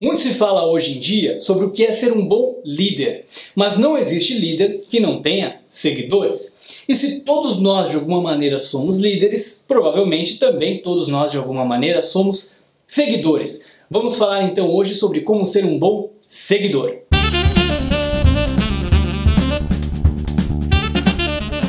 Muito se fala hoje em dia sobre o que é ser um bom líder, mas não existe líder que não tenha seguidores. E se todos nós de alguma maneira somos líderes, provavelmente também todos nós de alguma maneira somos seguidores. Vamos falar então hoje sobre como ser um bom seguidor.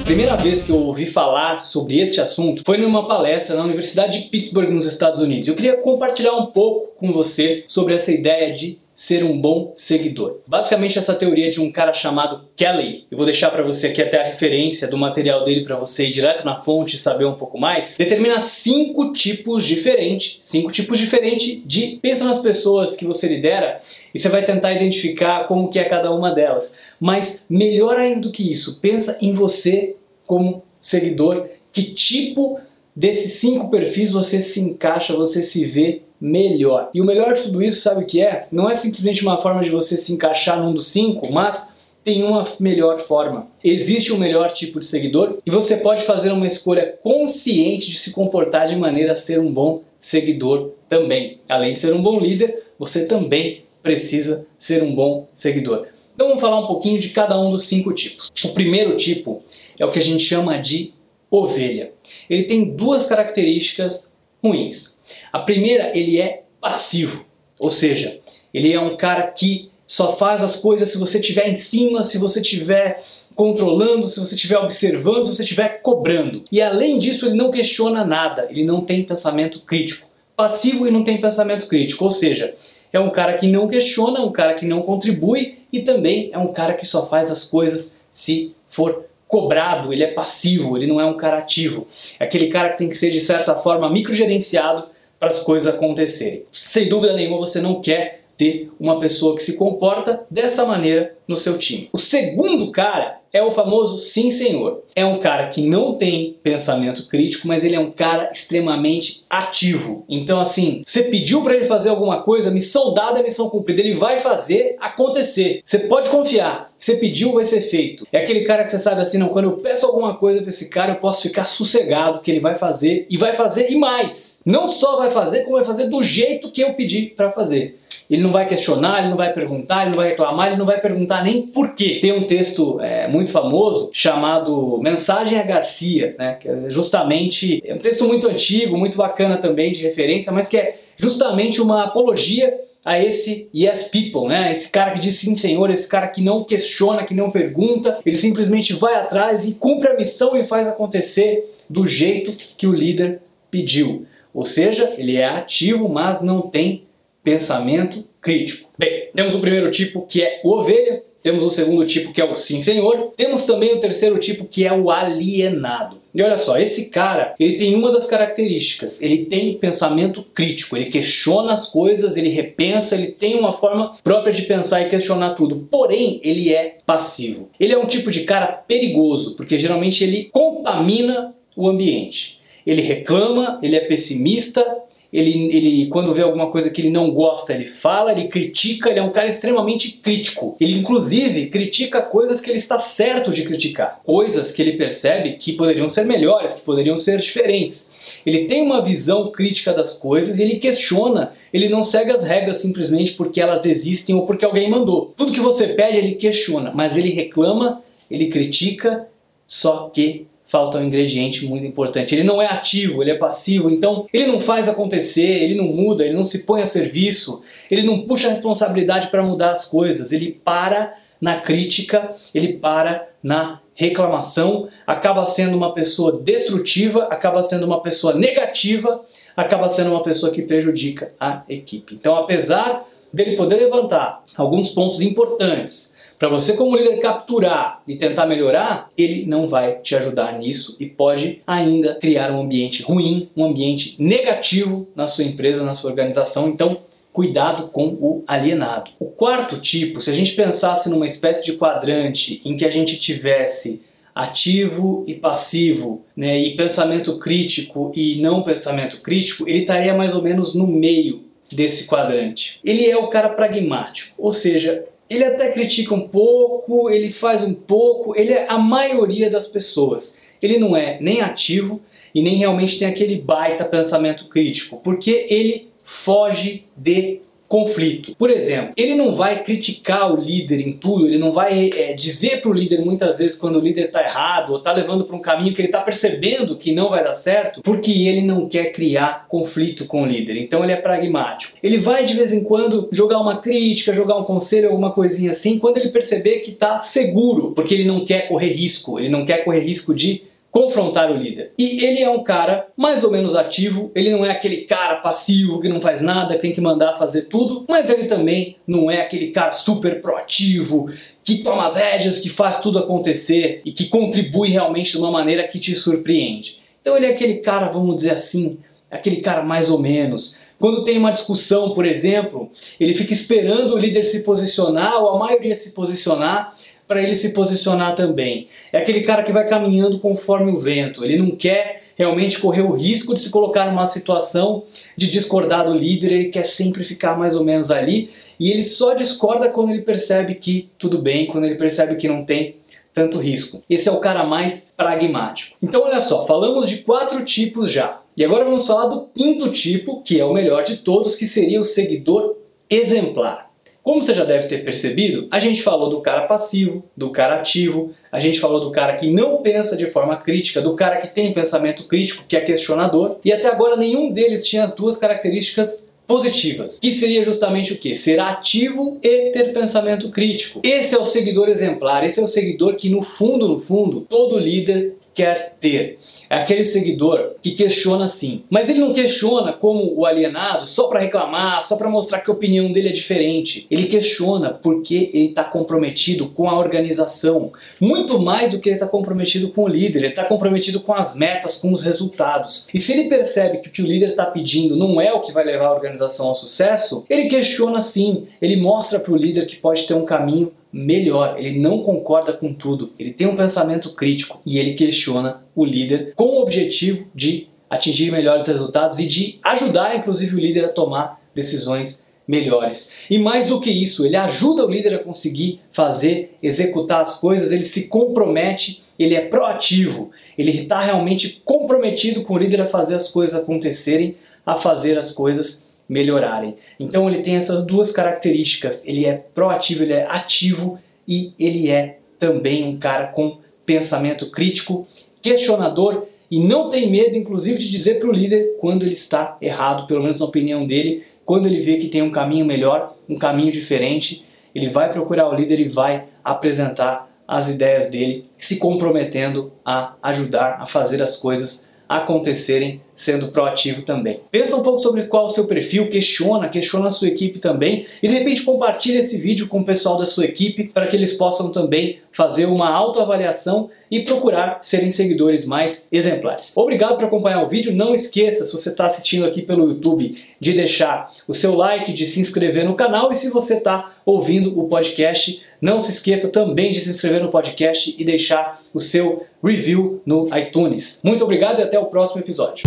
Primeira vez que eu ouvi falar sobre este assunto foi numa palestra na Universidade de Pittsburgh, nos Estados Unidos. Eu queria compartilhar um pouco com você sobre essa ideia de ser um bom seguidor. Basicamente essa teoria de um cara chamado Kelly. Eu vou deixar para você aqui até a referência do material dele para você ir direto na fonte e saber um pouco mais. Determina cinco tipos diferentes, cinco tipos diferentes de pensa nas pessoas que você lidera e você vai tentar identificar como que é cada uma delas. Mas melhor ainda do que isso, pensa em você como seguidor, que tipo desses cinco perfis você se encaixa, você se vê melhor. E o melhor de tudo isso, sabe o que é? Não é simplesmente uma forma de você se encaixar num dos cinco, mas tem uma melhor forma. Existe um melhor tipo de seguidor e você pode fazer uma escolha consciente de se comportar de maneira a ser um bom seguidor também. Além de ser um bom líder, você também precisa ser um bom seguidor. Então vamos falar um pouquinho de cada um dos cinco tipos. O primeiro tipo é o que a gente chama de ovelha. Ele tem duas características ruins. A primeira, ele é passivo, ou seja, ele é um cara que só faz as coisas se você estiver em cima, se você estiver controlando, se você estiver observando, se você estiver cobrando. E além disso, ele não questiona nada, ele não tem pensamento crítico. Passivo e não tem pensamento crítico, ou seja, é um cara que não questiona, um cara que não contribui e também é um cara que só faz as coisas se for cobrado, ele é passivo, ele não é um cara ativo. É aquele cara que tem que ser de certa forma microgerenciado para as coisas acontecerem. Sem dúvida nenhuma você não quer ter uma pessoa que se comporta dessa maneira no seu time. O segundo cara é o famoso sim senhor. É um cara que não tem pensamento crítico, mas ele é um cara extremamente ativo. Então assim, você pediu para ele fazer alguma coisa, missão dada missão cumprida, ele vai fazer acontecer. Você pode confiar. Você pediu, vai ser feito. É aquele cara que você sabe assim, não, quando eu peço alguma coisa para esse cara, eu posso ficar sossegado que ele vai fazer e vai fazer e mais. Não só vai fazer, como vai fazer do jeito que eu pedi para fazer. Ele não vai questionar, ele não vai perguntar, ele não vai reclamar, ele não vai perguntar nem por quê. Tem um texto é, muito famoso chamado Mensagem a Garcia, né, que é justamente é um texto muito antigo, muito bacana também de referência, mas que é justamente uma apologia a esse yes people, né? Esse cara que diz sim senhor, esse cara que não questiona, que não pergunta, ele simplesmente vai atrás e cumpre a missão e faz acontecer do jeito que o líder pediu. Ou seja, ele é ativo, mas não tem pensamento crítico. Bem, temos o primeiro tipo que é o ovelha, temos o segundo tipo que é o sim senhor, temos também o terceiro tipo que é o alienado. E olha só, esse cara, ele tem uma das características, ele tem pensamento crítico, ele questiona as coisas, ele repensa, ele tem uma forma própria de pensar e questionar tudo. Porém, ele é passivo. Ele é um tipo de cara perigoso, porque geralmente ele contamina o ambiente. Ele reclama, ele é pessimista, ele, ele quando vê alguma coisa que ele não gosta, ele fala, ele critica, ele é um cara extremamente crítico. Ele inclusive critica coisas que ele está certo de criticar, coisas que ele percebe que poderiam ser melhores, que poderiam ser diferentes. Ele tem uma visão crítica das coisas e ele questiona, ele não segue as regras simplesmente porque elas existem ou porque alguém mandou. Tudo que você pede ele questiona, mas ele reclama, ele critica, só que falta um ingrediente muito importante. Ele não é ativo, ele é passivo, então ele não faz acontecer, ele não muda, ele não se põe a serviço, ele não puxa a responsabilidade para mudar as coisas, ele para na crítica, ele para na reclamação, acaba sendo uma pessoa destrutiva, acaba sendo uma pessoa negativa, acaba sendo uma pessoa que prejudica a equipe. Então, apesar dele poder levantar alguns pontos importantes, para você como líder capturar e tentar melhorar, ele não vai te ajudar nisso e pode ainda criar um ambiente ruim, um ambiente negativo na sua empresa, na sua organização. Então, cuidado com o alienado. O quarto tipo, se a gente pensasse numa espécie de quadrante em que a gente tivesse ativo e passivo, né, e pensamento crítico e não pensamento crítico, ele estaria mais ou menos no meio desse quadrante. Ele é o cara pragmático, ou seja, ele até critica um pouco, ele faz um pouco, ele é a maioria das pessoas. Ele não é nem ativo e nem realmente tem aquele baita pensamento crítico, porque ele foge de conflito. Por exemplo, ele não vai criticar o líder em tudo, ele não vai é, dizer para o líder muitas vezes quando o líder está errado ou está levando para um caminho que ele está percebendo que não vai dar certo, porque ele não quer criar conflito com o líder. Então ele é pragmático. Ele vai de vez em quando jogar uma crítica, jogar um conselho, alguma coisinha assim, quando ele perceber que está seguro, porque ele não quer correr risco, ele não quer correr risco de confrontar o líder. E ele é um cara mais ou menos ativo, ele não é aquele cara passivo que não faz nada, que tem que mandar fazer tudo, mas ele também não é aquele cara super proativo, que toma as rédeas, que faz tudo acontecer e que contribui realmente de uma maneira que te surpreende. Então ele é aquele cara, vamos dizer assim, aquele cara mais ou menos. Quando tem uma discussão, por exemplo, ele fica esperando o líder se posicionar ou a maioria se posicionar para ele se posicionar também. É aquele cara que vai caminhando conforme o vento, ele não quer realmente correr o risco de se colocar numa situação de discordar do líder, ele quer sempre ficar mais ou menos ali e ele só discorda quando ele percebe que tudo bem, quando ele percebe que não tem tanto risco. Esse é o cara mais pragmático. Então olha só, falamos de quatro tipos já. E agora vamos falar do quinto tipo, que é o melhor de todos, que seria o seguidor exemplar. Como você já deve ter percebido, a gente falou do cara passivo, do cara ativo, a gente falou do cara que não pensa de forma crítica, do cara que tem pensamento crítico, que é questionador, e até agora nenhum deles tinha as duas características positivas, que seria justamente o que? Ser ativo e ter pensamento crítico. Esse é o seguidor exemplar, esse é o seguidor que no fundo, no fundo, todo líder quer ter. É aquele seguidor que questiona sim. Mas ele não questiona como o alienado só para reclamar, só para mostrar que a opinião dele é diferente. Ele questiona porque ele está comprometido com a organização. Muito mais do que ele está comprometido com o líder. Ele está comprometido com as metas, com os resultados. E se ele percebe que o que o líder está pedindo não é o que vai levar a organização ao sucesso, ele questiona sim. Ele mostra para o líder que pode ter um caminho melhor, ele não concorda com tudo, ele tem um pensamento crítico e ele questiona o líder com o objetivo de atingir melhores resultados e de ajudar inclusive o líder a tomar decisões melhores. E mais do que isso, ele ajuda o líder a conseguir fazer, executar as coisas, ele se compromete, ele é proativo, ele está realmente comprometido com o líder a fazer as coisas acontecerem, a fazer as coisas melhorarem. Então ele tem essas duas características, ele é proativo, ele é ativo e ele é também um cara com pensamento crítico, questionador e não tem medo, inclusive, de dizer para o líder quando ele está errado, pelo menos na opinião dele, quando ele vê que tem um caminho melhor, um caminho diferente, ele vai procurar o líder e vai apresentar as ideias dele, se comprometendo a ajudar a fazer as coisas acontecerem sendo proativo também. Pensa um pouco sobre qual o seu perfil, questiona, questiona a sua equipe também e de repente compartilha esse vídeo com o pessoal da sua equipe para que eles possam também fazer uma autoavaliação e procurar serem seguidores mais exemplares. Obrigado por acompanhar o vídeo. Não esqueça, se você está assistindo aqui pelo YouTube, de deixar o seu like, de se inscrever no canal e se você está ouvindo o podcast, não se esqueça também de se inscrever no podcast e deixar o seu review no iTunes. Muito obrigado e até o próximo episódio.